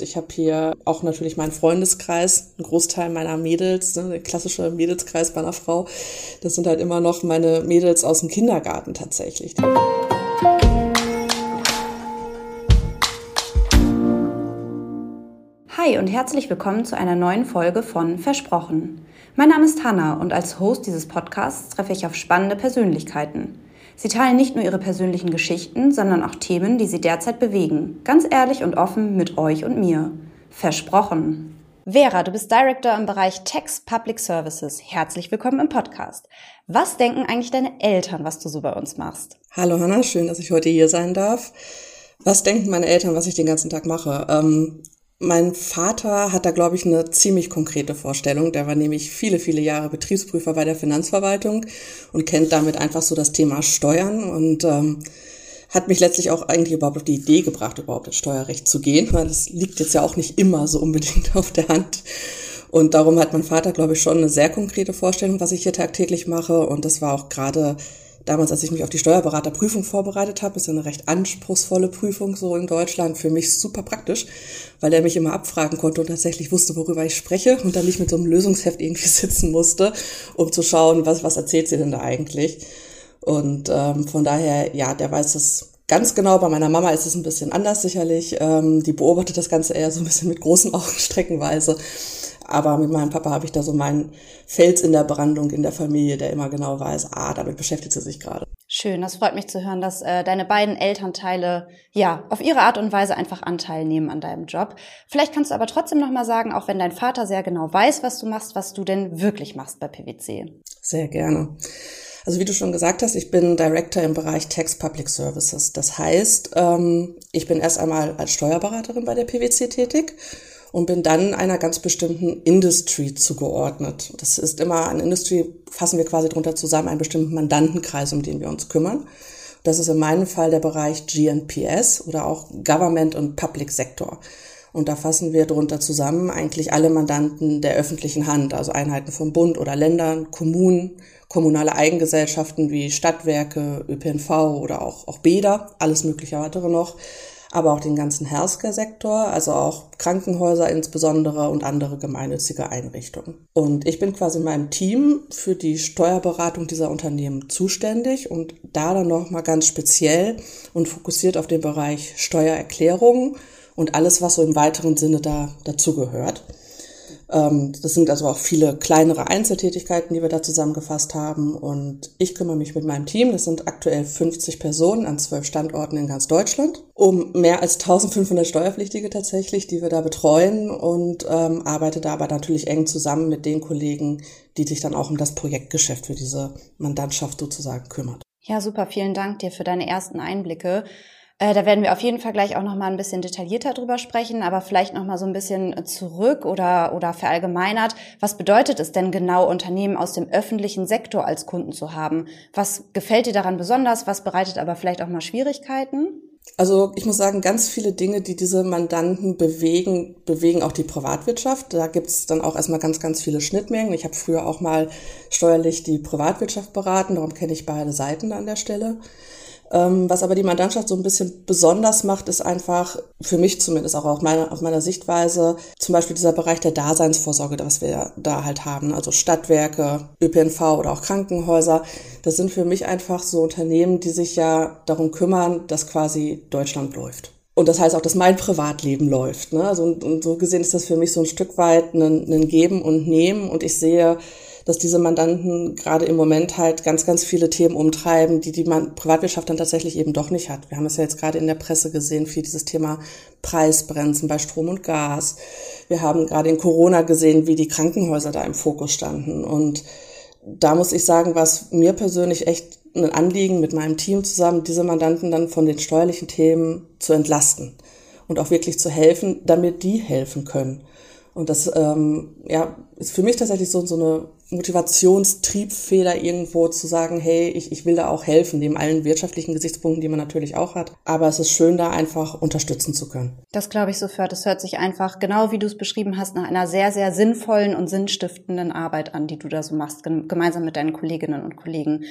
Ich habe hier auch natürlich meinen Freundeskreis, einen Großteil meiner Mädels, ne, der klassische Mädelskreis bei einer Frau. Das sind halt immer noch meine Mädels aus dem Kindergarten tatsächlich. Hi und herzlich willkommen zu einer neuen Folge von Versprochen. Mein Name ist Hanna und als Host dieses Podcasts treffe ich auf spannende Persönlichkeiten. Sie teilen nicht nur ihre persönlichen Geschichten, sondern auch Themen, die sie derzeit bewegen. Ganz ehrlich und offen mit euch und mir. Versprochen. Vera, du bist Director im Bereich Text Public Services. Herzlich willkommen im Podcast. Was denken eigentlich deine Eltern, was du so bei uns machst? Hallo Hanna, schön, dass ich heute hier sein darf. Was denken meine Eltern, was ich den ganzen Tag mache? Ähm, mein Vater hat da, glaube ich, eine ziemlich konkrete Vorstellung. Der war nämlich viele, viele Jahre Betriebsprüfer bei der Finanzverwaltung und kennt damit einfach so das Thema Steuern und ähm, hat mich letztlich auch eigentlich überhaupt auf die Idee gebracht, überhaupt ins Steuerrecht zu gehen, weil das liegt jetzt ja auch nicht immer so unbedingt auf der Hand. Und darum hat mein Vater, glaube ich, schon eine sehr konkrete Vorstellung, was ich hier tagtäglich mache. Und das war auch gerade damals, als ich mich auf die Steuerberaterprüfung vorbereitet habe, ist ja eine recht anspruchsvolle Prüfung so in Deutschland, für mich super praktisch, weil er mich immer abfragen konnte und tatsächlich wusste, worüber ich spreche und dann nicht mit so einem Lösungsheft irgendwie sitzen musste, um zu schauen, was, was erzählt sie denn da eigentlich. Und ähm, von daher, ja, der weiß es ganz genau. Bei meiner Mama ist es ein bisschen anders sicherlich. Ähm, die beobachtet das Ganze eher so ein bisschen mit großen Augen streckenweise. Aber mit meinem Papa habe ich da so meinen Fels in der Brandung in der Familie, der immer genau weiß, ah, damit beschäftigt sie sich gerade. Schön, das freut mich zu hören, dass äh, deine beiden Elternteile ja auf ihre Art und Weise einfach Anteil nehmen an deinem Job. Vielleicht kannst du aber trotzdem noch mal sagen, auch wenn dein Vater sehr genau weiß, was du machst, was du denn wirklich machst bei PwC. Sehr gerne. Also wie du schon gesagt hast, ich bin Director im Bereich Tax Public Services. Das heißt, ähm, ich bin erst einmal als Steuerberaterin bei der PwC tätig und bin dann einer ganz bestimmten Industry zugeordnet. Das ist immer an Industry, fassen wir quasi drunter zusammen, einen bestimmten Mandantenkreis, um den wir uns kümmern. Das ist in meinem Fall der Bereich GNPS oder auch Government und Public Sector. Und da fassen wir drunter zusammen eigentlich alle Mandanten der öffentlichen Hand, also Einheiten vom Bund oder Ländern, Kommunen, kommunale Eigengesellschaften wie Stadtwerke, ÖPNV oder auch, auch Bäder, alles mögliche weitere noch, aber auch den ganzen Healthcare-Sektor, also auch Krankenhäuser insbesondere und andere gemeinnützige Einrichtungen. Und ich bin quasi in meinem Team für die Steuerberatung dieser Unternehmen zuständig und da dann nochmal ganz speziell und fokussiert auf den Bereich Steuererklärung und alles, was so im weiteren Sinne da dazugehört. Ähm, das sind also auch viele kleinere Einzeltätigkeiten, die wir da zusammengefasst haben. Und ich kümmere mich mit meinem Team, das sind aktuell 50 Personen an zwölf Standorten in ganz Deutschland, um mehr als 1500 Steuerpflichtige tatsächlich, die wir da betreuen und ähm, arbeite da aber natürlich eng zusammen mit den Kollegen, die sich dann auch um das Projektgeschäft für diese Mandantschaft sozusagen kümmert. Ja, super. Vielen Dank dir für deine ersten Einblicke. Äh, da werden wir auf jeden Fall gleich auch noch mal ein bisschen detaillierter drüber sprechen, aber vielleicht noch mal so ein bisschen zurück oder oder verallgemeinert. Was bedeutet es denn genau, Unternehmen aus dem öffentlichen Sektor als Kunden zu haben? Was gefällt dir daran besonders? Was bereitet aber vielleicht auch mal Schwierigkeiten? Also ich muss sagen, ganz viele Dinge, die diese Mandanten bewegen, bewegen auch die Privatwirtschaft. Da gibt's dann auch erstmal ganz, ganz viele Schnittmengen. Ich habe früher auch mal steuerlich die Privatwirtschaft beraten, darum kenne ich beide Seiten an der Stelle. Ähm, was aber die Mandantschaft so ein bisschen besonders macht, ist einfach, für mich zumindest auch auf meiner, auf meiner Sichtweise, zum Beispiel dieser Bereich der Daseinsvorsorge, was wir da halt haben. Also Stadtwerke, ÖPNV oder auch Krankenhäuser. Das sind für mich einfach so Unternehmen, die sich ja darum kümmern, dass quasi Deutschland läuft. Und das heißt auch, dass mein Privatleben läuft. Ne? Also, und, und so gesehen ist das für mich so ein Stück weit ein, ein Geben und Nehmen. Und ich sehe, dass diese Mandanten gerade im Moment halt ganz, ganz viele Themen umtreiben, die die Privatwirtschaft dann tatsächlich eben doch nicht hat. Wir haben es ja jetzt gerade in der Presse gesehen, für dieses Thema Preisbremsen bei Strom und Gas. Wir haben gerade in Corona gesehen, wie die Krankenhäuser da im Fokus standen. Und da muss ich sagen, was mir persönlich echt ein Anliegen mit meinem Team zusammen, diese Mandanten dann von den steuerlichen Themen zu entlasten und auch wirklich zu helfen, damit die helfen können. Und das ähm, ja, ist für mich tatsächlich so, so eine Motivationstriebfeder irgendwo zu sagen, hey, ich, ich will da auch helfen, neben allen wirtschaftlichen Gesichtspunkten, die man natürlich auch hat. Aber es ist schön, da einfach unterstützen zu können. Das glaube ich sofort. Das hört sich einfach, genau wie du es beschrieben hast, nach einer sehr, sehr sinnvollen und sinnstiftenden Arbeit an, die du da so machst, gemeinsam mit deinen Kolleginnen und Kollegen.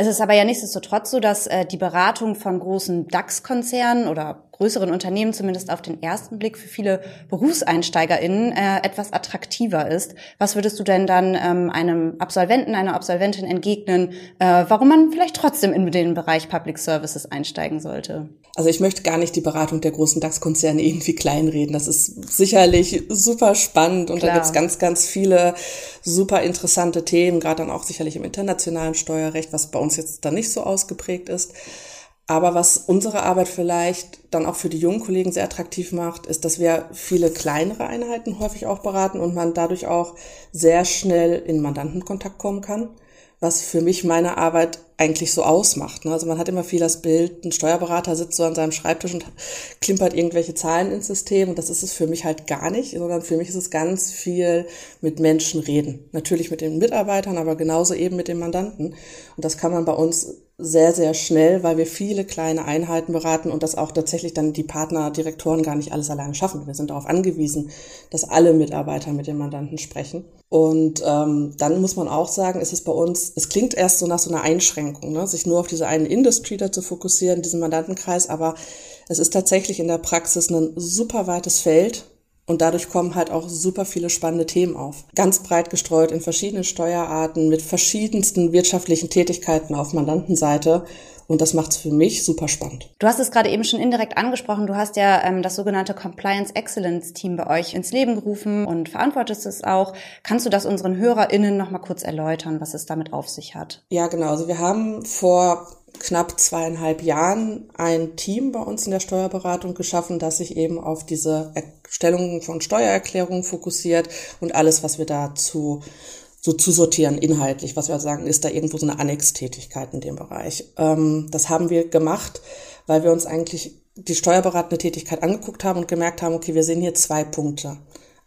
Es ist aber ja nichtsdestotrotz so, dass äh, die Beratung von großen DAX-Konzernen oder größeren Unternehmen zumindest auf den ersten Blick für viele BerufseinsteigerInnen äh, etwas attraktiver ist. Was würdest du denn dann ähm, einem Absolventen, einer Absolventin entgegnen, äh, warum man vielleicht trotzdem in den Bereich Public Services einsteigen sollte? Also ich möchte gar nicht die Beratung der großen DAX-Konzerne irgendwie kleinreden. Das ist sicherlich super spannend und Klar. da gibt's ganz, ganz viele super interessante Themen, gerade dann auch sicherlich im internationalen Steuerrecht, was bei uns jetzt da nicht so ausgeprägt ist. Aber was unsere Arbeit vielleicht dann auch für die jungen Kollegen sehr attraktiv macht, ist, dass wir viele kleinere Einheiten häufig auch beraten und man dadurch auch sehr schnell in Mandantenkontakt kommen kann was für mich meine Arbeit eigentlich so ausmacht. Ne? Also man hat immer viel das Bild, ein Steuerberater sitzt so an seinem Schreibtisch und klimpert irgendwelche Zahlen ins System und das ist es für mich halt gar nicht, sondern für mich ist es ganz viel mit Menschen reden. Natürlich mit den Mitarbeitern, aber genauso eben mit den Mandanten. Und das kann man bei uns sehr, sehr schnell, weil wir viele kleine Einheiten beraten und das auch tatsächlich dann die Partner, Direktoren gar nicht alles alleine schaffen. Wir sind darauf angewiesen, dass alle Mitarbeiter mit den Mandanten sprechen. Und ähm, dann muss man auch sagen, ist es bei uns, es klingt erst so nach so einer Einschränkung, ne? sich nur auf diese eine Industry da zu fokussieren, diesen Mandantenkreis, aber es ist tatsächlich in der Praxis ein super weites Feld und dadurch kommen halt auch super viele spannende Themen auf. Ganz breit gestreut in verschiedenen Steuerarten mit verschiedensten wirtschaftlichen Tätigkeiten auf Mandantenseite. Und das macht es für mich super spannend. Du hast es gerade eben schon indirekt angesprochen. Du hast ja ähm, das sogenannte Compliance Excellence Team bei euch ins Leben gerufen und verantwortest es auch. Kannst du das unseren HörerInnen noch mal kurz erläutern, was es damit auf sich hat? Ja, genau. Also wir haben vor knapp zweieinhalb Jahren ein Team bei uns in der Steuerberatung geschaffen, das sich eben auf diese Erstellung von Steuererklärungen fokussiert und alles, was wir dazu so zu sortieren inhaltlich, was wir sagen, ist da irgendwo so eine Annextätigkeit in dem Bereich. Ähm, das haben wir gemacht, weil wir uns eigentlich die steuerberatende Tätigkeit angeguckt haben und gemerkt haben, okay, wir sehen hier zwei Punkte.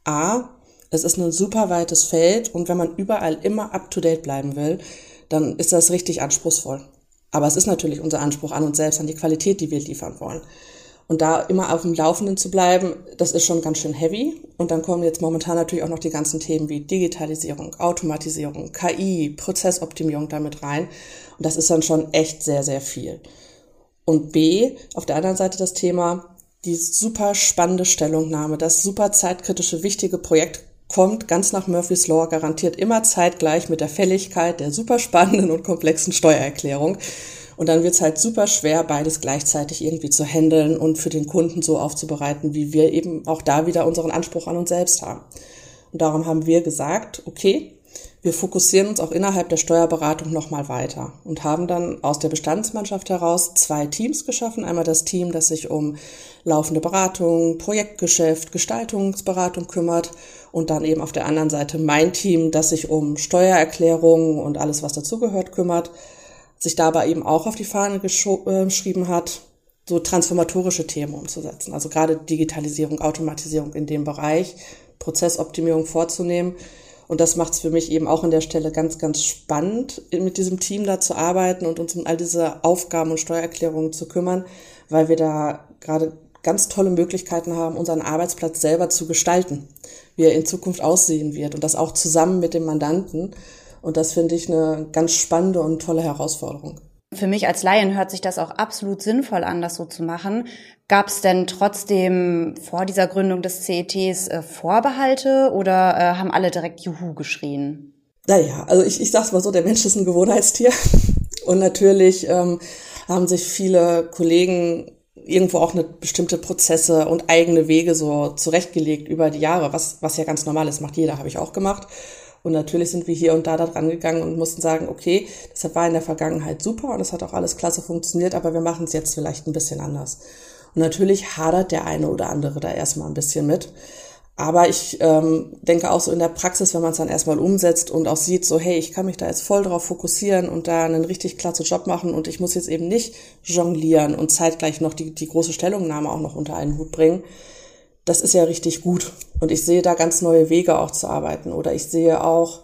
A, es ist ein super weites Feld und wenn man überall immer up-to-date bleiben will, dann ist das richtig anspruchsvoll. Aber es ist natürlich unser Anspruch an uns selbst, an die Qualität, die wir liefern wollen. Und da immer auf dem Laufenden zu bleiben, das ist schon ganz schön heavy. Und dann kommen jetzt momentan natürlich auch noch die ganzen Themen wie Digitalisierung, Automatisierung, KI, Prozessoptimierung damit rein. Und das ist dann schon echt sehr, sehr viel. Und B, auf der anderen Seite das Thema, die super spannende Stellungnahme, das super zeitkritische, wichtige Projekt kommt ganz nach Murphy's Law garantiert immer zeitgleich mit der Fälligkeit der super spannenden und komplexen Steuererklärung. Und dann wird es halt super schwer, beides gleichzeitig irgendwie zu handeln und für den Kunden so aufzubereiten, wie wir eben auch da wieder unseren Anspruch an uns selbst haben. Und darum haben wir gesagt, okay, wir fokussieren uns auch innerhalb der Steuerberatung nochmal weiter und haben dann aus der Bestandsmannschaft heraus zwei Teams geschaffen. Einmal das Team, das sich um laufende Beratung, Projektgeschäft, Gestaltungsberatung kümmert und dann eben auf der anderen Seite mein Team, das sich um Steuererklärungen und alles, was dazugehört, kümmert, sich dabei eben auch auf die Fahne äh, geschrieben hat, so transformatorische Themen umzusetzen. Also gerade Digitalisierung, Automatisierung in dem Bereich, Prozessoptimierung vorzunehmen und das macht es für mich eben auch an der Stelle ganz, ganz spannend, mit diesem Team da zu arbeiten und uns um all diese Aufgaben und Steuererklärungen zu kümmern, weil wir da gerade ganz tolle Möglichkeiten haben, unseren Arbeitsplatz selber zu gestalten, wie er in Zukunft aussehen wird und das auch zusammen mit dem Mandanten. Und das finde ich eine ganz spannende und tolle Herausforderung. Für mich als Laien hört sich das auch absolut sinnvoll an, das so zu machen. Gab es denn trotzdem vor dieser Gründung des CETs äh, Vorbehalte oder äh, haben alle direkt Juhu geschrien? Naja, also ich, ich sag's mal so, der Mensch ist ein Gewohnheitstier. Und natürlich ähm, haben sich viele Kollegen irgendwo auch eine bestimmte Prozesse und eigene Wege so zurechtgelegt über die Jahre, was, was ja ganz normal ist, macht jeder, habe ich auch gemacht. Und natürlich sind wir hier und da da dran gegangen und mussten sagen, okay, das war in der Vergangenheit super und es hat auch alles klasse funktioniert, aber wir machen es jetzt vielleicht ein bisschen anders. Und natürlich hadert der eine oder andere da erstmal ein bisschen mit. Aber ich ähm, denke auch so in der Praxis, wenn man es dann erstmal umsetzt und auch sieht, so hey, ich kann mich da jetzt voll drauf fokussieren und da einen richtig klasse Job machen und ich muss jetzt eben nicht jonglieren und zeitgleich noch die, die große Stellungnahme auch noch unter einen Hut bringen, das ist ja richtig gut. Und ich sehe da ganz neue Wege auch zu arbeiten. Oder ich sehe auch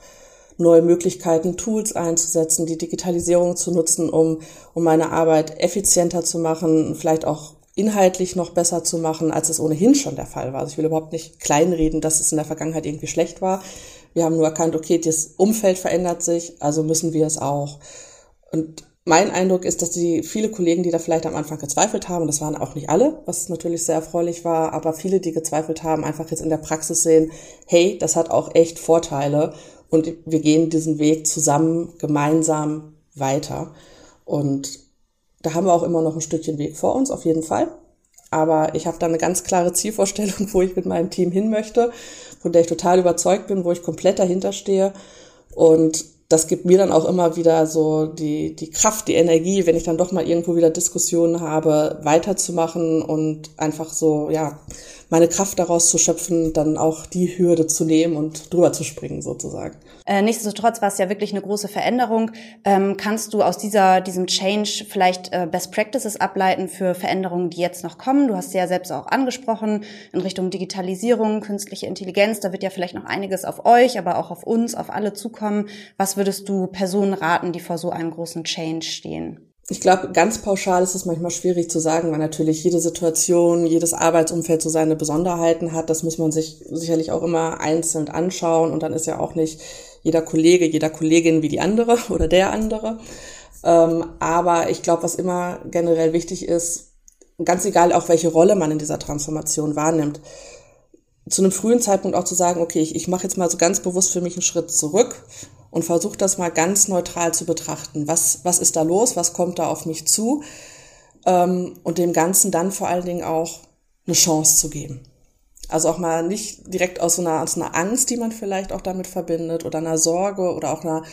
neue Möglichkeiten, Tools einzusetzen, die Digitalisierung zu nutzen, um, um meine Arbeit effizienter zu machen, vielleicht auch inhaltlich noch besser zu machen, als es ohnehin schon der Fall war. Also ich will überhaupt nicht kleinreden, dass es in der Vergangenheit irgendwie schlecht war. Wir haben nur erkannt, okay, das Umfeld verändert sich, also müssen wir es auch. Und mein Eindruck ist, dass die viele Kollegen, die da vielleicht am Anfang gezweifelt haben, das waren auch nicht alle, was natürlich sehr erfreulich war, aber viele, die gezweifelt haben, einfach jetzt in der Praxis sehen, hey, das hat auch echt Vorteile und wir gehen diesen Weg zusammen, gemeinsam weiter. Und da haben wir auch immer noch ein Stückchen Weg vor uns, auf jeden Fall. Aber ich habe da eine ganz klare Zielvorstellung, wo ich mit meinem Team hin möchte, von der ich total überzeugt bin, wo ich komplett dahinter stehe. Und das gibt mir dann auch immer wieder so die, die Kraft, die Energie, wenn ich dann doch mal irgendwo wieder Diskussionen habe, weiterzumachen und einfach so, ja, meine Kraft daraus zu schöpfen, dann auch die Hürde zu nehmen und drüber zu springen sozusagen. Äh, nichtsdestotrotz war es ja wirklich eine große Veränderung. Ähm, kannst du aus dieser, diesem Change vielleicht äh, Best Practices ableiten für Veränderungen, die jetzt noch kommen? Du hast ja selbst auch angesprochen in Richtung Digitalisierung, künstliche Intelligenz. Da wird ja vielleicht noch einiges auf euch, aber auch auf uns, auf alle zukommen. Was würdest du Personen raten, die vor so einem großen Change stehen? Ich glaube, ganz pauschal ist es manchmal schwierig zu sagen, weil natürlich jede Situation, jedes Arbeitsumfeld so seine Besonderheiten hat. Das muss man sich sicherlich auch immer einzeln anschauen. Und dann ist ja auch nicht jeder Kollege, jeder Kollegin wie die andere oder der andere. Ähm, aber ich glaube, was immer generell wichtig ist, ganz egal auch welche Rolle man in dieser Transformation wahrnimmt, zu einem frühen Zeitpunkt auch zu sagen, okay, ich, ich mache jetzt mal so ganz bewusst für mich einen Schritt zurück und versuche das mal ganz neutral zu betrachten. Was, was ist da los? Was kommt da auf mich zu? Ähm, und dem Ganzen dann vor allen Dingen auch eine Chance zu geben. Also auch mal nicht direkt aus so einer, aus einer Angst, die man vielleicht auch damit verbindet oder einer Sorge oder auch einer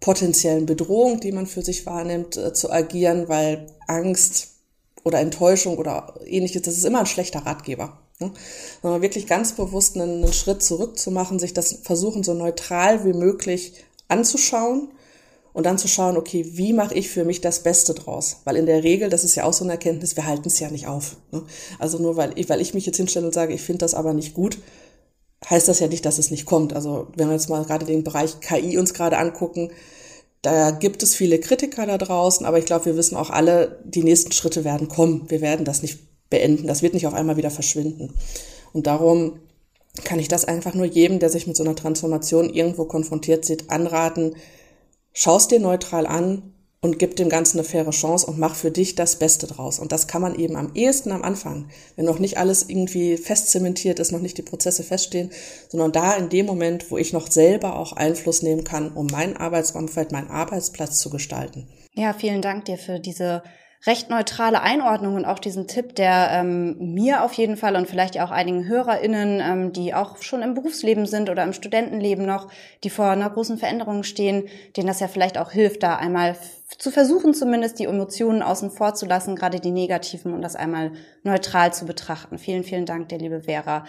potenziellen Bedrohung, die man für sich wahrnimmt, äh, zu agieren, weil Angst oder Enttäuschung oder ähnliches, das ist immer ein schlechter Ratgeber. Ne? Sondern wirklich ganz bewusst einen, einen Schritt zurückzumachen, sich das versuchen, so neutral wie möglich anzuschauen und dann zu schauen, okay, wie mache ich für mich das Beste draus? Weil in der Regel, das ist ja auch so eine Erkenntnis, wir halten es ja nicht auf. Ne? Also nur weil ich, weil ich mich jetzt hinstelle und sage, ich finde das aber nicht gut, heißt das ja nicht, dass es nicht kommt. Also wenn wir jetzt mal gerade den Bereich KI uns gerade angucken, da gibt es viele Kritiker da draußen, aber ich glaube, wir wissen auch alle, die nächsten Schritte werden kommen. Wir werden das nicht beenden. Das wird nicht auf einmal wieder verschwinden. Und darum kann ich das einfach nur jedem, der sich mit so einer Transformation irgendwo konfrontiert sieht, anraten, schaust dir neutral an und gib dem Ganzen eine faire Chance und mach für dich das Beste draus. Und das kann man eben am ehesten am Anfang, wenn noch nicht alles irgendwie festzementiert ist, noch nicht die Prozesse feststehen, sondern da in dem Moment, wo ich noch selber auch Einfluss nehmen kann, um mein Arbeitsumfeld, meinen Arbeitsplatz zu gestalten. Ja, vielen Dank dir für diese recht neutrale Einordnung und auch diesen Tipp, der ähm, mir auf jeden Fall und vielleicht auch einigen HörerInnen, ähm, die auch schon im Berufsleben sind oder im Studentenleben noch, die vor einer großen Veränderung stehen, denen das ja vielleicht auch hilft, da einmal zu versuchen, zumindest die Emotionen außen vor zu lassen, gerade die negativen und das einmal neutral zu betrachten. Vielen, vielen Dank dir, liebe Vera.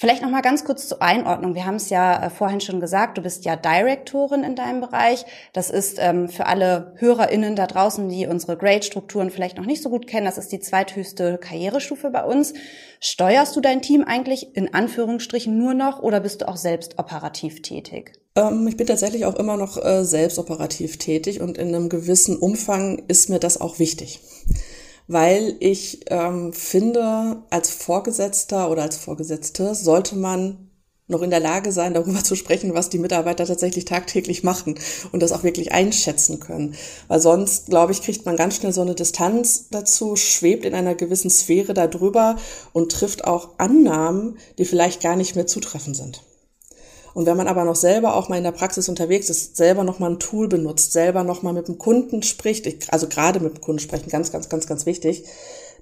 Vielleicht noch mal ganz kurz zur Einordnung. Wir haben es ja äh, vorhin schon gesagt, du bist ja Direktorin in deinem Bereich. Das ist ähm, für alle HörerInnen da draußen, die unsere Grade-Strukturen vielleicht noch nicht so gut kennen, das ist die zweithöchste Karrierestufe bei uns. Steuerst du dein Team eigentlich in Anführungsstrichen nur noch oder bist du auch selbst operativ tätig? Ähm, ich bin tatsächlich auch immer noch äh, selbst operativ tätig und in einem gewissen Umfang ist mir das auch wichtig weil ich ähm, finde, als Vorgesetzter oder als Vorgesetzte sollte man noch in der Lage sein, darüber zu sprechen, was die Mitarbeiter tatsächlich tagtäglich machen und das auch wirklich einschätzen können. Weil sonst, glaube ich, kriegt man ganz schnell so eine Distanz dazu, schwebt in einer gewissen Sphäre darüber und trifft auch Annahmen, die vielleicht gar nicht mehr zutreffend sind. Und wenn man aber noch selber auch mal in der Praxis unterwegs ist, selber noch mal ein Tool benutzt, selber noch mal mit dem Kunden spricht, also gerade mit dem Kunden sprechen, ganz, ganz, ganz, ganz wichtig,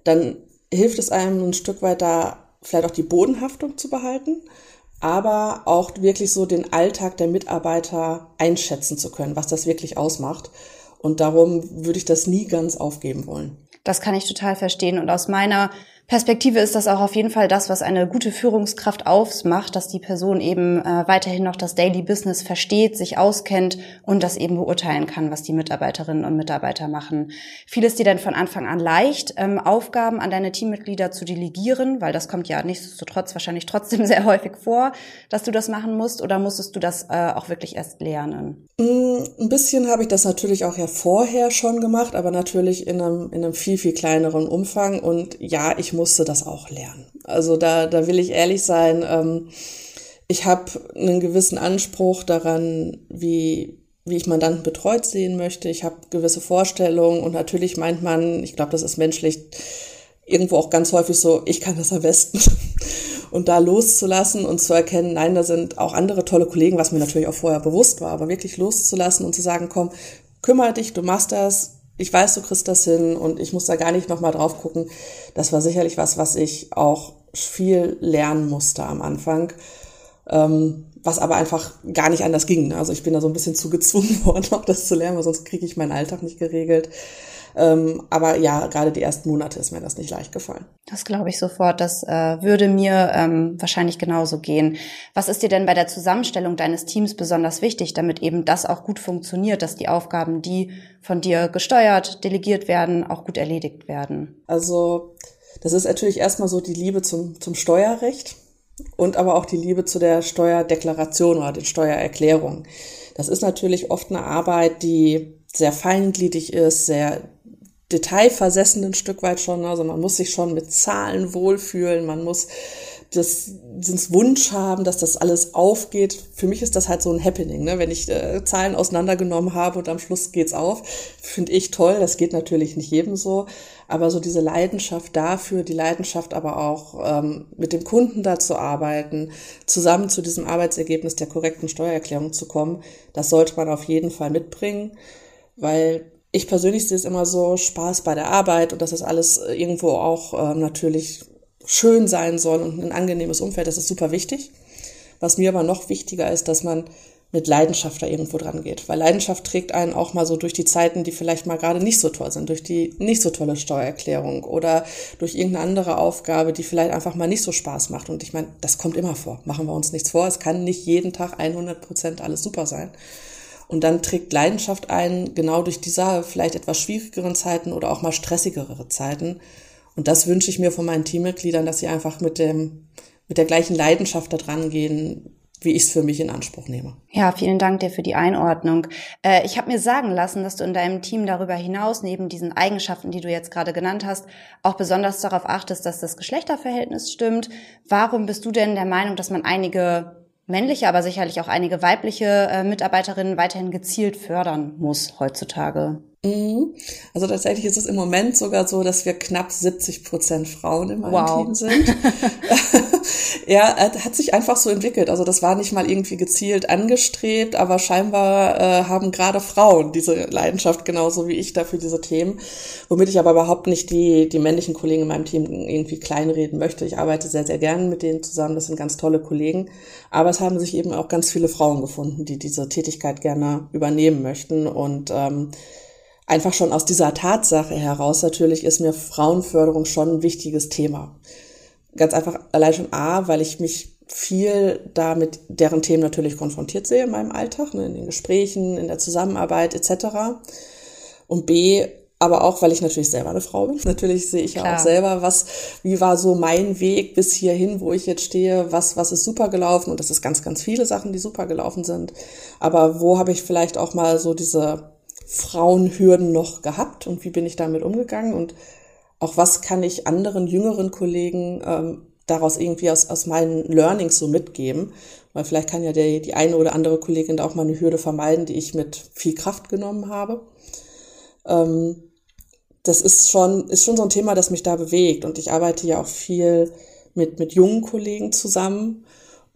dann hilft es einem ein Stück weit da vielleicht auch die Bodenhaftung zu behalten, aber auch wirklich so den Alltag der Mitarbeiter einschätzen zu können, was das wirklich ausmacht. Und darum würde ich das nie ganz aufgeben wollen. Das kann ich total verstehen. Und aus meiner Perspektive ist das auch auf jeden Fall das, was eine gute Führungskraft ausmacht, dass die Person eben äh, weiterhin noch das Daily Business versteht, sich auskennt und das eben beurteilen kann, was die Mitarbeiterinnen und Mitarbeiter machen. Fiel es dir denn von Anfang an leicht, ähm, Aufgaben an deine Teammitglieder zu delegieren, weil das kommt ja nichtsdestotrotz wahrscheinlich trotzdem sehr häufig vor, dass du das machen musst, oder musstest du das äh, auch wirklich erst lernen? Mm, ein bisschen habe ich das natürlich auch ja vorher schon gemacht, aber natürlich in einem, in einem viel, viel kleineren Umfang. Und ja, ich musste das auch lernen. Also da, da will ich ehrlich sein. Ähm, ich habe einen gewissen Anspruch daran, wie wie ich Mandanten betreut sehen möchte. Ich habe gewisse Vorstellungen und natürlich meint man, ich glaube, das ist menschlich irgendwo auch ganz häufig so, ich kann das am besten. Und da loszulassen und zu erkennen, nein, da sind auch andere tolle Kollegen, was mir natürlich auch vorher bewusst war, aber wirklich loszulassen und zu sagen, komm, kümmere dich, du machst das, ich weiß, du kriegst das hin und ich muss da gar nicht nochmal drauf gucken. Das war sicherlich was, was ich auch viel lernen musste am Anfang. Ähm, was aber einfach gar nicht anders ging. Also ich bin da so ein bisschen zu gezwungen worden, auch das zu lernen, weil sonst kriege ich meinen Alltag nicht geregelt. Ähm, aber ja, gerade die ersten Monate ist mir das nicht leicht gefallen. Das glaube ich sofort. Das äh, würde mir ähm, wahrscheinlich genauso gehen. Was ist dir denn bei der Zusammenstellung deines Teams besonders wichtig, damit eben das auch gut funktioniert, dass die Aufgaben, die von dir gesteuert, delegiert werden, auch gut erledigt werden? Also das ist natürlich erstmal so die Liebe zum, zum Steuerrecht und aber auch die Liebe zu der Steuerdeklaration oder den Steuererklärungen. Das ist natürlich oft eine Arbeit, die sehr feingliedig ist, sehr detailversessen ein Stück weit schon. Also man muss sich schon mit Zahlen wohlfühlen, man muss das, das Wunsch haben, dass das alles aufgeht. Für mich ist das halt so ein Happening, ne? wenn ich äh, Zahlen auseinandergenommen habe und am Schluss geht's auf. Finde ich toll. Das geht natürlich nicht jedem so, aber so diese Leidenschaft dafür, die Leidenschaft aber auch ähm, mit dem Kunden da zu arbeiten, zusammen zu diesem Arbeitsergebnis der korrekten Steuererklärung zu kommen, das sollte man auf jeden Fall mitbringen, weil ich persönlich sehe es immer so Spaß bei der Arbeit und dass das alles irgendwo auch äh, natürlich schön sein soll und ein angenehmes Umfeld, das ist super wichtig. Was mir aber noch wichtiger ist, dass man mit Leidenschaft da irgendwo dran geht. Weil Leidenschaft trägt einen auch mal so durch die Zeiten, die vielleicht mal gerade nicht so toll sind, durch die nicht so tolle Steuererklärung oder durch irgendeine andere Aufgabe, die vielleicht einfach mal nicht so Spaß macht. Und ich meine, das kommt immer vor. Machen wir uns nichts vor. Es kann nicht jeden Tag 100 Prozent alles super sein. Und dann trägt Leidenschaft ein, genau durch diese vielleicht etwas schwierigeren Zeiten oder auch mal stressigere Zeiten. Und das wünsche ich mir von meinen Teammitgliedern, dass sie einfach mit dem, mit der gleichen Leidenschaft da dran gehen, wie ich es für mich in Anspruch nehme. Ja, vielen Dank dir für die Einordnung. Äh, ich habe mir sagen lassen, dass du in deinem Team darüber hinaus, neben diesen Eigenschaften, die du jetzt gerade genannt hast, auch besonders darauf achtest, dass das Geschlechterverhältnis stimmt. Warum bist du denn der Meinung, dass man einige männliche, aber sicherlich auch einige weibliche äh, Mitarbeiterinnen weiterhin gezielt fördern muss heutzutage. Mhm. Also tatsächlich ist es im Moment sogar so, dass wir knapp 70 Prozent Frauen in meinem wow. Team sind. ja, hat sich einfach so entwickelt. Also das war nicht mal irgendwie gezielt angestrebt, aber scheinbar äh, haben gerade Frauen diese Leidenschaft genauso wie ich dafür diese Themen. Womit ich aber überhaupt nicht die, die männlichen Kollegen in meinem Team irgendwie kleinreden möchte. Ich arbeite sehr, sehr gerne mit denen zusammen. Das sind ganz tolle Kollegen. Aber es haben sich eben auch ganz viele Frauen gefunden, die diese Tätigkeit gerne übernehmen möchten. Und ähm, einfach schon aus dieser Tatsache heraus natürlich ist mir Frauenförderung schon ein wichtiges Thema. Ganz einfach allein schon A, weil ich mich viel da mit deren Themen natürlich konfrontiert sehe in meinem Alltag, ne, in den Gesprächen, in der Zusammenarbeit etc. Und B, aber auch, weil ich natürlich selber eine Frau bin. Natürlich sehe ich Klar. ja auch selber, was, wie war so mein Weg bis hierhin, wo ich jetzt stehe, was, was ist super gelaufen und das ist ganz, ganz viele Sachen, die super gelaufen sind. Aber wo habe ich vielleicht auch mal so diese Frauenhürden noch gehabt und wie bin ich damit umgegangen und auch was kann ich anderen jüngeren Kollegen ähm, daraus irgendwie aus, aus meinen Learnings so mitgeben, weil vielleicht kann ja der, die eine oder andere Kollegin da auch mal eine Hürde vermeiden, die ich mit viel Kraft genommen habe. Ähm, das ist schon, ist schon so ein Thema, das mich da bewegt und ich arbeite ja auch viel mit, mit jungen Kollegen zusammen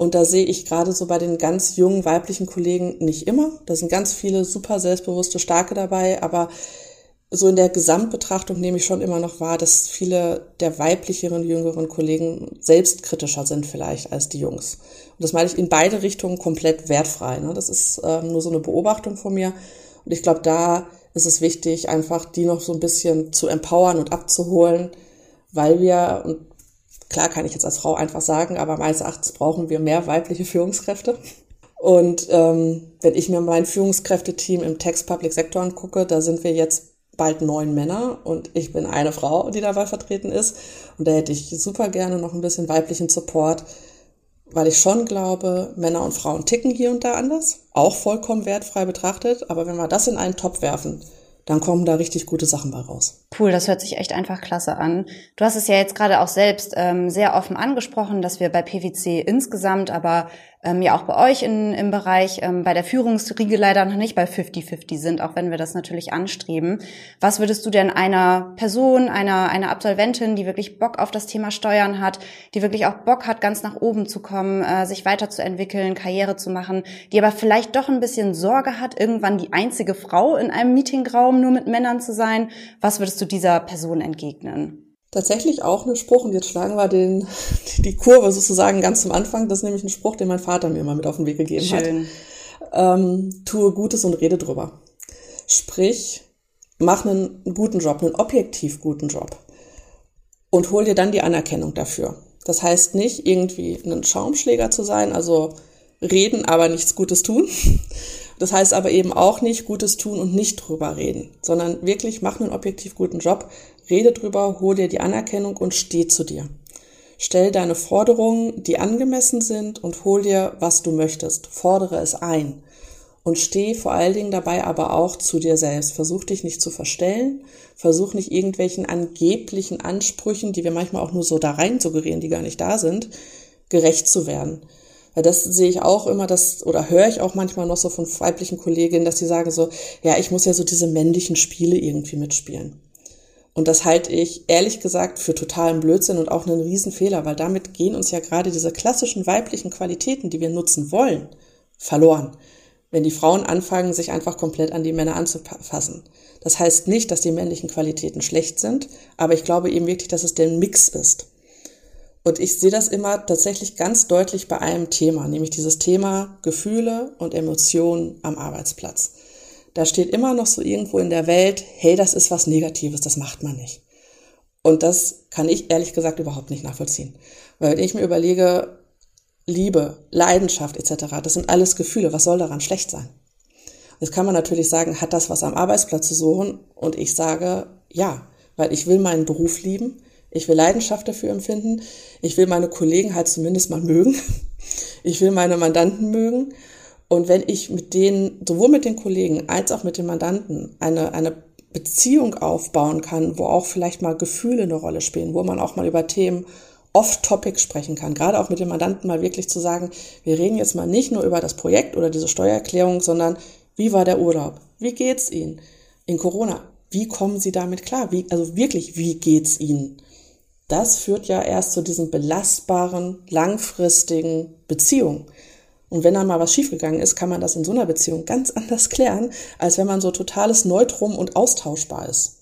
und da sehe ich gerade so bei den ganz jungen weiblichen Kollegen nicht immer. Da sind ganz viele super selbstbewusste, starke dabei, aber so in der Gesamtbetrachtung nehme ich schon immer noch wahr, dass viele der weiblicheren, jüngeren Kollegen selbstkritischer sind vielleicht als die Jungs. Und das meine ich in beide Richtungen komplett wertfrei. Ne? Das ist ähm, nur so eine Beobachtung von mir. Und ich glaube, da ist es wichtig, einfach die noch so ein bisschen zu empowern und abzuholen, weil wir, und Klar kann ich jetzt als Frau einfach sagen, aber meines Erachtens brauchen wir mehr weibliche Führungskräfte. Und ähm, wenn ich mir mein Führungskräfteteam im Text Public Sector angucke, da sind wir jetzt bald neun Männer und ich bin eine Frau, die dabei vertreten ist. Und da hätte ich super gerne noch ein bisschen weiblichen Support, weil ich schon glaube, Männer und Frauen ticken hier und da anders, auch vollkommen wertfrei betrachtet. Aber wenn wir das in einen Topf werfen, dann kommen da richtig gute Sachen bei raus. Cool, das hört sich echt einfach klasse an. Du hast es ja jetzt gerade auch selbst ähm, sehr offen angesprochen, dass wir bei PwC insgesamt, aber ähm, ja auch bei euch in, im Bereich ähm, bei der Führungsriege leider noch nicht bei 50-50 sind, auch wenn wir das natürlich anstreben. Was würdest du denn einer Person, einer, einer Absolventin, die wirklich Bock auf das Thema Steuern hat, die wirklich auch Bock hat, ganz nach oben zu kommen, äh, sich weiterzuentwickeln, Karriere zu machen, die aber vielleicht doch ein bisschen Sorge hat, irgendwann die einzige Frau in einem Meetingraum nur mit Männern zu sein, was würdest du dieser Person entgegnen? Tatsächlich auch ein Spruch, und jetzt schlagen wir den, die Kurve sozusagen ganz zum Anfang. Das ist nämlich ein Spruch, den mein Vater mir mal mit auf den Weg gegeben Schön. hat. Ähm, tue Gutes und rede drüber. Sprich, mach einen guten Job, einen objektiv guten Job. Und hol dir dann die Anerkennung dafür. Das heißt nicht irgendwie ein Schaumschläger zu sein, also reden, aber nichts Gutes tun. Das heißt aber eben auch nicht Gutes tun und nicht drüber reden, sondern wirklich mach einen objektiv guten Job, Rede drüber, hol dir die Anerkennung und steh zu dir. Stell deine Forderungen, die angemessen sind und hol dir, was du möchtest. Fordere es ein. Und steh vor allen Dingen dabei aber auch zu dir selbst. Versuch dich nicht zu verstellen. Versuch nicht irgendwelchen angeblichen Ansprüchen, die wir manchmal auch nur so da rein suggerieren, die gar nicht da sind, gerecht zu werden. Weil das sehe ich auch immer, das, oder höre ich auch manchmal noch so von weiblichen Kolleginnen, dass sie sagen so, ja, ich muss ja so diese männlichen Spiele irgendwie mitspielen. Und das halte ich ehrlich gesagt für totalen Blödsinn und auch einen Riesenfehler, weil damit gehen uns ja gerade diese klassischen weiblichen Qualitäten, die wir nutzen wollen, verloren. Wenn die Frauen anfangen, sich einfach komplett an die Männer anzufassen. Das heißt nicht, dass die männlichen Qualitäten schlecht sind, aber ich glaube eben wirklich, dass es der Mix ist. Und ich sehe das immer tatsächlich ganz deutlich bei einem Thema, nämlich dieses Thema Gefühle und Emotionen am Arbeitsplatz da steht immer noch so irgendwo in der Welt, hey, das ist was Negatives, das macht man nicht. Und das kann ich ehrlich gesagt überhaupt nicht nachvollziehen. Weil wenn ich mir überlege, Liebe, Leidenschaft etc., das sind alles Gefühle, was soll daran schlecht sein? Jetzt kann man natürlich sagen, hat das was am Arbeitsplatz zu suchen? Und ich sage, ja, weil ich will meinen Beruf lieben, ich will Leidenschaft dafür empfinden, ich will meine Kollegen halt zumindest mal mögen, ich will meine Mandanten mögen und wenn ich mit denen, sowohl mit den Kollegen als auch mit den Mandanten, eine, eine Beziehung aufbauen kann, wo auch vielleicht mal Gefühle eine Rolle spielen, wo man auch mal über Themen off-topic sprechen kann, gerade auch mit dem Mandanten mal wirklich zu sagen, wir reden jetzt mal nicht nur über das Projekt oder diese Steuererklärung, sondern wie war der Urlaub? Wie geht's Ihnen in Corona? Wie kommen Sie damit klar? Wie, also wirklich, wie geht's Ihnen? Das führt ja erst zu diesen belastbaren, langfristigen Beziehungen. Und wenn dann mal was schiefgegangen ist, kann man das in so einer Beziehung ganz anders klären, als wenn man so totales Neutrum und austauschbar ist.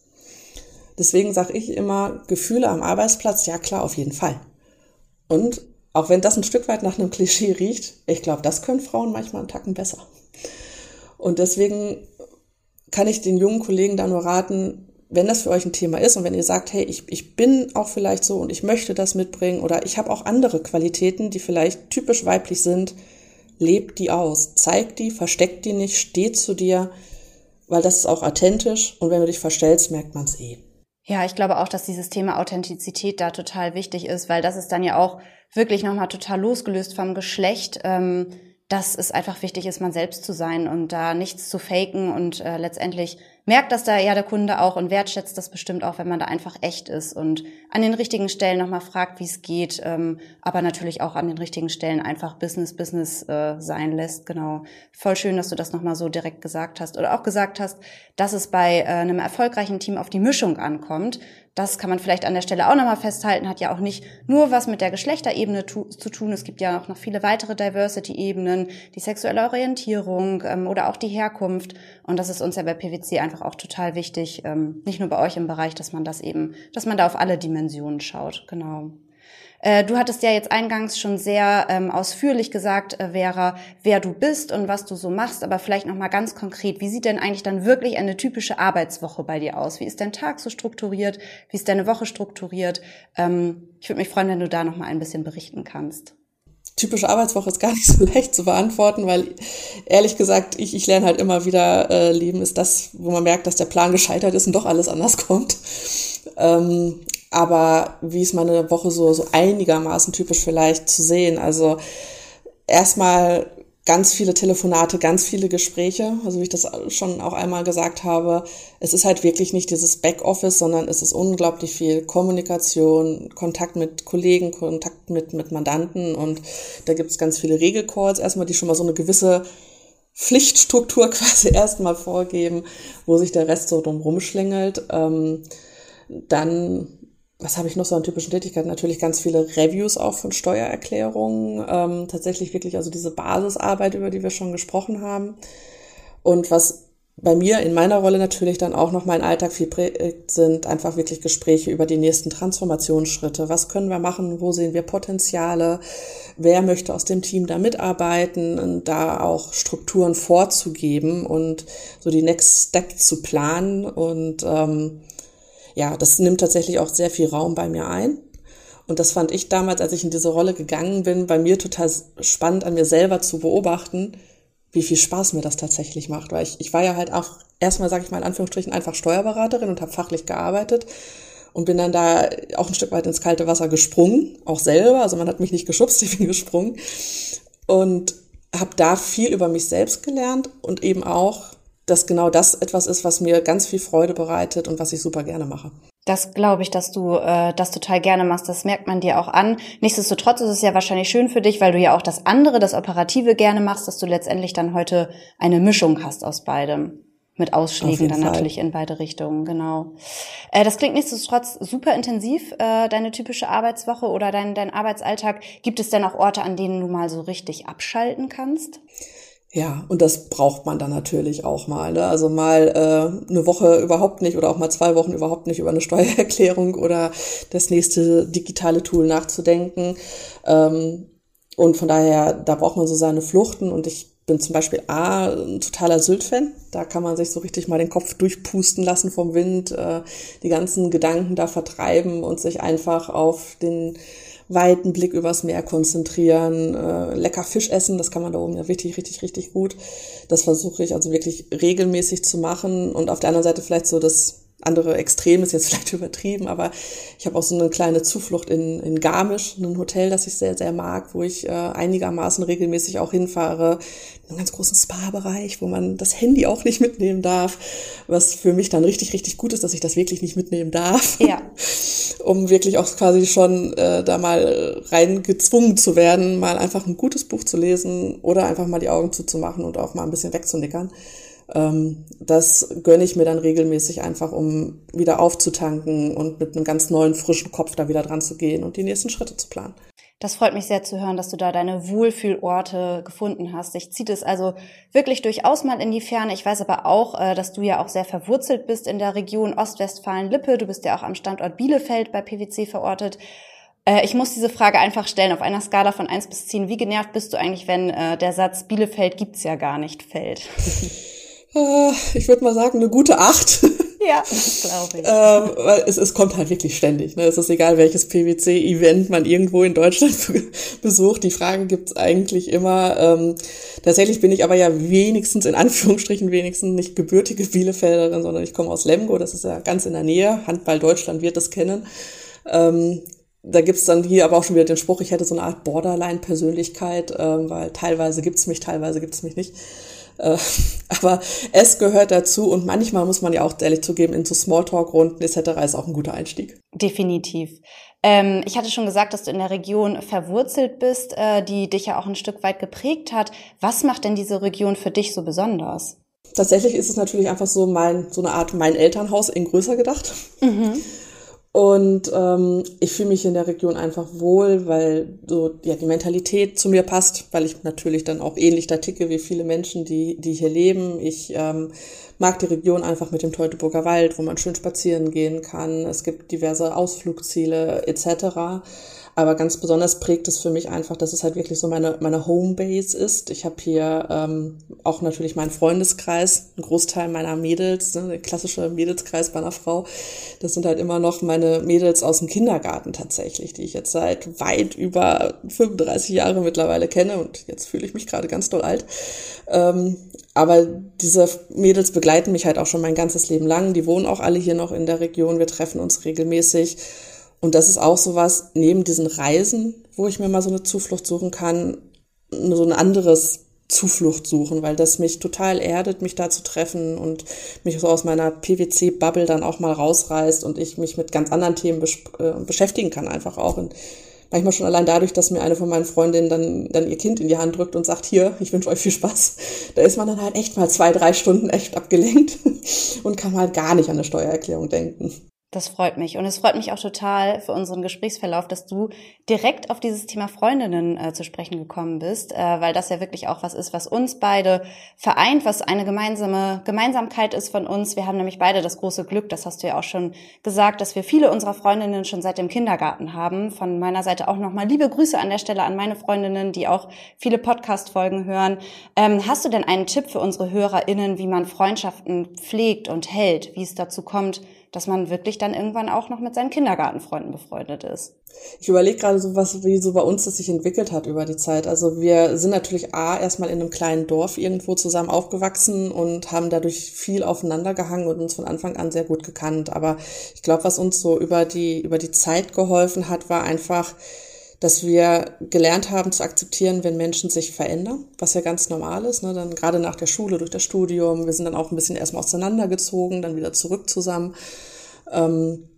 Deswegen sage ich immer, Gefühle am Arbeitsplatz, ja klar, auf jeden Fall. Und auch wenn das ein Stück weit nach einem Klischee riecht, ich glaube, das können Frauen manchmal einen Tacken besser. Und deswegen kann ich den jungen Kollegen da nur raten, wenn das für euch ein Thema ist und wenn ihr sagt, hey, ich, ich bin auch vielleicht so und ich möchte das mitbringen oder ich habe auch andere Qualitäten, die vielleicht typisch weiblich sind, leb die aus, zeig die, versteck die nicht, steh zu dir, weil das ist auch authentisch und wenn du dich verstellst, merkt man es eh. Ja, ich glaube auch, dass dieses Thema Authentizität da total wichtig ist, weil das ist dann ja auch wirklich nochmal total losgelöst vom Geschlecht. Ähm, dass es einfach wichtig ist, man selbst zu sein und da nichts zu faken und äh, letztendlich merkt das da ja der Kunde auch und wertschätzt das bestimmt auch, wenn man da einfach echt ist und an den richtigen Stellen nochmal fragt, wie es geht, ähm, aber natürlich auch an den richtigen Stellen einfach Business, Business äh, sein lässt. Genau. Voll schön, dass du das nochmal so direkt gesagt hast oder auch gesagt hast, dass es bei äh, einem erfolgreichen Team auf die Mischung ankommt das kann man vielleicht an der Stelle auch nochmal festhalten, hat ja auch nicht nur was mit der Geschlechterebene tu zu tun. Es gibt ja auch noch viele weitere Diversity-Ebenen, die sexuelle Orientierung ähm, oder auch die Herkunft. Und das ist uns ja bei PwC einfach auch total wichtig, ähm, nicht nur bei euch im Bereich, dass man das eben, dass man da auf alle Dimensionen schaut. Genau. Äh, du hattest ja jetzt eingangs schon sehr ähm, ausführlich gesagt, äh, Vera, wer du bist und was du so machst, aber vielleicht noch mal ganz konkret, wie sieht denn eigentlich dann wirklich eine typische Arbeitswoche bei dir aus? Wie ist dein Tag so strukturiert? Wie ist deine Woche strukturiert? Ähm, ich würde mich freuen, wenn du da noch mal ein bisschen berichten kannst typische Arbeitswoche ist gar nicht so leicht zu beantworten, weil ehrlich gesagt, ich, ich lerne halt immer wieder, äh, Leben ist das, wo man merkt, dass der Plan gescheitert ist und doch alles anders kommt. Ähm, aber wie ist meine Woche so, so einigermaßen typisch vielleicht zu sehen? Also erstmal ganz viele Telefonate, ganz viele Gespräche. Also wie ich das schon auch einmal gesagt habe, es ist halt wirklich nicht dieses Backoffice, sondern es ist unglaublich viel Kommunikation, Kontakt mit Kollegen, Kontakt mit, mit Mandanten und da gibt es ganz viele Regelcalls erstmal, die schon mal so eine gewisse Pflichtstruktur quasi erstmal vorgeben, wo sich der Rest so drum rumschlängelt. Ähm, dann was habe ich noch so an typischen Tätigkeiten? Natürlich ganz viele Reviews auch von Steuererklärungen. Ähm, tatsächlich wirklich also diese Basisarbeit, über die wir schon gesprochen haben. Und was bei mir in meiner Rolle natürlich dann auch noch mein Alltag viel prägt, sind einfach wirklich Gespräche über die nächsten Transformationsschritte. Was können wir machen? Wo sehen wir Potenziale? Wer möchte aus dem Team da mitarbeiten? Und da auch Strukturen vorzugeben und so die Next Step zu planen und ähm, ja, das nimmt tatsächlich auch sehr viel Raum bei mir ein. Und das fand ich damals, als ich in diese Rolle gegangen bin, bei mir total spannend an mir selber zu beobachten, wie viel Spaß mir das tatsächlich macht. Weil ich, ich war ja halt auch erstmal, sage ich mal in Anführungsstrichen, einfach Steuerberaterin und habe fachlich gearbeitet und bin dann da auch ein Stück weit ins kalte Wasser gesprungen, auch selber. Also man hat mich nicht geschubst, ich bin gesprungen. Und habe da viel über mich selbst gelernt und eben auch dass genau das etwas ist, was mir ganz viel Freude bereitet und was ich super gerne mache. Das glaube ich, dass du äh, das total gerne machst. Das merkt man dir auch an. Nichtsdestotrotz ist es ja wahrscheinlich schön für dich, weil du ja auch das andere, das Operative gerne machst, dass du letztendlich dann heute eine Mischung hast aus beidem. Mit Ausschlägen dann Fall. natürlich in beide Richtungen, genau. Äh, das klingt nichtsdestotrotz super intensiv, äh, deine typische Arbeitswoche oder dein, dein Arbeitsalltag. Gibt es denn auch Orte, an denen du mal so richtig abschalten kannst? Ja, und das braucht man dann natürlich auch mal. Ne? Also mal äh, eine Woche überhaupt nicht oder auch mal zwei Wochen überhaupt nicht über eine Steuererklärung oder das nächste digitale Tool nachzudenken. Ähm, und von daher, da braucht man so seine Fluchten. Und ich bin zum Beispiel A, ein totaler Sylt-Fan. Da kann man sich so richtig mal den Kopf durchpusten lassen vom Wind, äh, die ganzen Gedanken da vertreiben und sich einfach auf den weiten Blick übers Meer konzentrieren, äh, lecker Fisch essen, das kann man da oben ja richtig, richtig, richtig gut. Das versuche ich also wirklich regelmäßig zu machen und auf der anderen Seite vielleicht so das andere Extrem ist jetzt vielleicht übertrieben, aber ich habe auch so eine kleine Zuflucht in, in Garmisch, ein Hotel, das ich sehr, sehr mag, wo ich äh, einigermaßen regelmäßig auch hinfahre. Einen ganz großen Spa-Bereich, wo man das Handy auch nicht mitnehmen darf, was für mich dann richtig, richtig gut ist, dass ich das wirklich nicht mitnehmen darf. Ja. um wirklich auch quasi schon äh, da mal rein gezwungen zu werden, mal einfach ein gutes Buch zu lesen oder einfach mal die Augen zuzumachen und auch mal ein bisschen wegzunickern. Ähm, das gönne ich mir dann regelmäßig einfach, um wieder aufzutanken und mit einem ganz neuen, frischen Kopf da wieder dran zu gehen und die nächsten Schritte zu planen. Das freut mich sehr zu hören, dass du da deine Wohlfühlorte gefunden hast. Ich ziehe das also wirklich durchaus mal in die Ferne. Ich weiß aber auch, äh, dass du ja auch sehr verwurzelt bist in der Region Ostwestfalen-Lippe. Du bist ja auch am Standort Bielefeld bei PwC verortet. Äh, ich muss diese Frage einfach stellen, auf einer Skala von eins bis zehn. Wie genervt bist du eigentlich, wenn äh, der Satz Bielefeld gibt's ja gar nicht fällt? Äh, ich würde mal sagen, eine gute Acht. Ja, das glaube ich. ähm, weil es, es kommt halt wirklich ständig. Ne? Es ist egal, welches PwC-Event man irgendwo in Deutschland besucht. Die Frage gibt's eigentlich immer. Ähm, tatsächlich bin ich aber ja wenigstens, in Anführungsstrichen wenigstens, nicht gebürtige Bielefelderin, sondern ich komme aus Lemgo. Das ist ja ganz in der Nähe. Handball Deutschland wird das kennen. Ähm, da gibt's dann hier aber auch schon wieder den Spruch, ich hätte so eine Art Borderline-Persönlichkeit, ähm, weil teilweise gibt's mich, teilweise gibt's mich nicht. Äh, aber es gehört dazu und manchmal muss man ja auch ehrlich zugeben, in so Smalltalk-Runden etc. ist auch ein guter Einstieg. Definitiv. Ähm, ich hatte schon gesagt, dass du in der Region verwurzelt bist, äh, die dich ja auch ein Stück weit geprägt hat. Was macht denn diese Region für dich so besonders? Tatsächlich ist es natürlich einfach so mein, so eine Art mein Elternhaus in größer gedacht. Mhm. Und ähm, ich fühle mich in der Region einfach wohl, weil so ja die Mentalität zu mir passt, weil ich natürlich dann auch ähnlich da ticke wie viele Menschen, die die hier leben. Ich ähm, mag die Region einfach mit dem Teutoburger Wald, wo man schön spazieren gehen kann. Es gibt diverse Ausflugsziele etc. Aber ganz besonders prägt es für mich einfach, dass es halt wirklich so meine, meine Homebase ist. Ich habe hier ähm, auch natürlich meinen Freundeskreis, ein Großteil meiner Mädels, ne, der klassische Mädelskreis bei einer Frau. Das sind halt immer noch meine Mädels aus dem Kindergarten tatsächlich, die ich jetzt seit weit über 35 Jahre mittlerweile kenne und jetzt fühle ich mich gerade ganz doll alt. Ähm, aber diese Mädels begleiten mich halt auch schon mein ganzes Leben lang. Die wohnen auch alle hier noch in der Region. Wir treffen uns regelmäßig. Und das ist auch so was, neben diesen Reisen, wo ich mir mal so eine Zuflucht suchen kann, so ein anderes Zuflucht suchen, weil das mich total erdet, mich da zu treffen und mich so aus meiner PwC-Bubble dann auch mal rausreißt und ich mich mit ganz anderen Themen äh, beschäftigen kann, einfach auch. Und manchmal schon allein dadurch, dass mir eine von meinen Freundinnen dann, dann ihr Kind in die Hand drückt und sagt, hier, ich wünsche euch viel Spaß. Da ist man dann halt echt mal zwei, drei Stunden echt abgelenkt und kann mal gar nicht an eine Steuererklärung denken. Das freut mich. Und es freut mich auch total für unseren Gesprächsverlauf, dass du direkt auf dieses Thema Freundinnen äh, zu sprechen gekommen bist, äh, weil das ja wirklich auch was ist, was uns beide vereint, was eine gemeinsame Gemeinsamkeit ist von uns. Wir haben nämlich beide das große Glück, das hast du ja auch schon gesagt, dass wir viele unserer Freundinnen schon seit dem Kindergarten haben. Von meiner Seite auch nochmal liebe Grüße an der Stelle an meine Freundinnen, die auch viele Podcast-Folgen hören. Ähm, hast du denn einen Tipp für unsere HörerInnen, wie man Freundschaften pflegt und hält, wie es dazu kommt, dass man wirklich dann irgendwann auch noch mit seinen Kindergartenfreunden befreundet ist. Ich überlege gerade so was, wie so bei uns das sich entwickelt hat über die Zeit. Also wir sind natürlich A, erstmal in einem kleinen Dorf irgendwo zusammen aufgewachsen und haben dadurch viel aufeinander gehangen und uns von Anfang an sehr gut gekannt. Aber ich glaube, was uns so über die, über die Zeit geholfen hat, war einfach, dass wir gelernt haben zu akzeptieren, wenn Menschen sich verändern, was ja ganz normal ist. Ne? Dann gerade nach der Schule, durch das Studium, wir sind dann auch ein bisschen erstmal auseinandergezogen, dann wieder zurück zusammen. Ähm,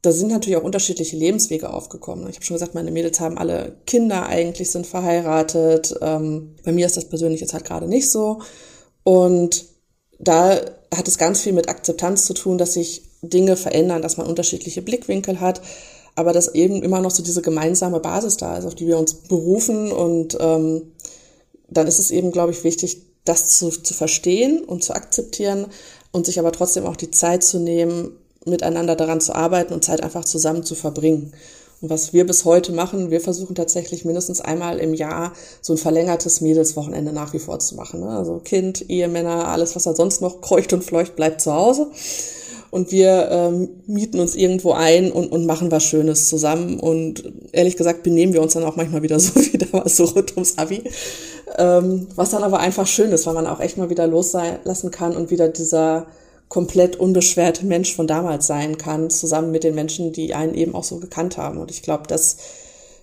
da sind natürlich auch unterschiedliche Lebenswege aufgekommen. Ich habe schon gesagt, meine Mädels haben alle Kinder eigentlich, sind verheiratet. Ähm, bei mir ist das persönlich jetzt halt gerade nicht so. Und da hat es ganz viel mit Akzeptanz zu tun, dass sich Dinge verändern, dass man unterschiedliche Blickwinkel hat aber dass eben immer noch so diese gemeinsame Basis da ist, auf die wir uns berufen und ähm, dann ist es eben, glaube ich, wichtig, das zu, zu verstehen und zu akzeptieren und sich aber trotzdem auch die Zeit zu nehmen, miteinander daran zu arbeiten und Zeit einfach zusammen zu verbringen. Und was wir bis heute machen, wir versuchen tatsächlich mindestens einmal im Jahr so ein verlängertes Mädelswochenende nach wie vor zu machen. Ne? Also Kind, Ehemänner, alles, was da sonst noch kreucht und fleucht, bleibt zu Hause und wir ähm, mieten uns irgendwo ein und, und machen was Schönes zusammen. Und ehrlich gesagt benehmen wir uns dann auch manchmal wieder so wie damals so rund ums Abi. Ähm, was dann aber einfach schön ist, weil man auch echt mal wieder loslassen kann und wieder dieser komplett unbeschwerte Mensch von damals sein kann, zusammen mit den Menschen, die einen eben auch so gekannt haben. Und ich glaube, das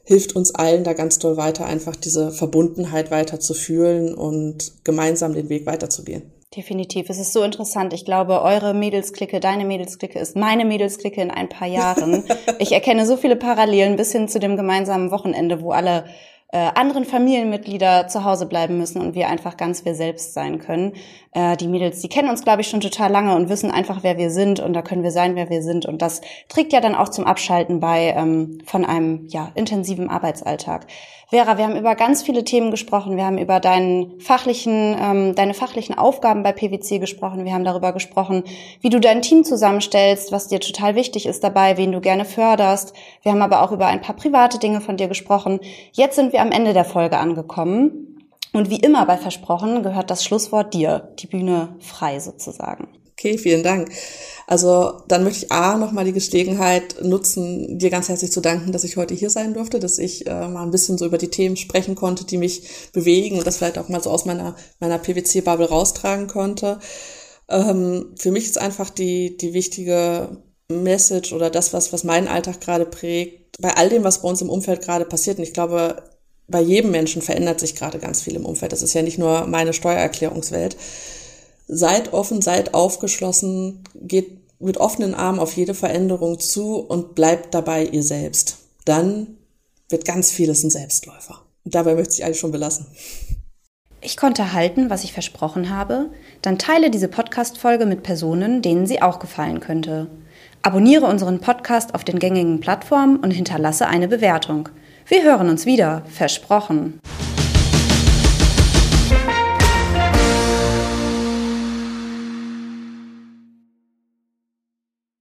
hilft uns allen da ganz doll weiter, einfach diese Verbundenheit weiter zu fühlen und gemeinsam den Weg weiterzugehen. Definitiv. Es ist so interessant. Ich glaube, eure Mädelsklicke, deine Mädelsklicke ist meine Mädelsklicke in ein paar Jahren. ich erkenne so viele Parallelen bis hin zu dem gemeinsamen Wochenende, wo alle äh, anderen Familienmitglieder zu Hause bleiben müssen und wir einfach ganz wir selbst sein können. Äh, die Mädels, die kennen uns, glaube ich, schon total lange und wissen einfach, wer wir sind und da können wir sein, wer wir sind. Und das trägt ja dann auch zum Abschalten bei ähm, von einem ja, intensiven Arbeitsalltag. Vera, wir haben über ganz viele Themen gesprochen. Wir haben über deinen fachlichen, ähm, deine fachlichen Aufgaben bei PwC gesprochen. Wir haben darüber gesprochen, wie du dein Team zusammenstellst, was dir total wichtig ist dabei, wen du gerne förderst. Wir haben aber auch über ein paar private Dinge von dir gesprochen. Jetzt sind wir am Ende der Folge angekommen. Und wie immer bei Versprochen gehört das Schlusswort dir, die Bühne frei sozusagen. Okay, vielen Dank. Also dann möchte ich A nochmal die Gelegenheit nutzen, dir ganz herzlich zu danken, dass ich heute hier sein durfte, dass ich äh, mal ein bisschen so über die Themen sprechen konnte, die mich bewegen und das vielleicht auch mal so aus meiner, meiner PwC-Bubble raustragen konnte. Ähm, für mich ist einfach die, die wichtige Message oder das, was, was meinen Alltag gerade prägt, bei all dem, was bei uns im Umfeld gerade passiert. Und ich glaube, bei jedem Menschen verändert sich gerade ganz viel im Umfeld. Das ist ja nicht nur meine Steuererklärungswelt seid offen, seid aufgeschlossen, geht mit offenen Armen auf jede Veränderung zu und bleibt dabei ihr selbst. Dann wird ganz vieles ein Selbstläufer. Und dabei möchte ich eigentlich schon belassen. Ich konnte halten, was ich versprochen habe. Dann teile diese Podcast-Folge mit Personen, denen sie auch gefallen könnte. Abonniere unseren Podcast auf den gängigen Plattformen und hinterlasse eine Bewertung. Wir hören uns wieder, versprochen.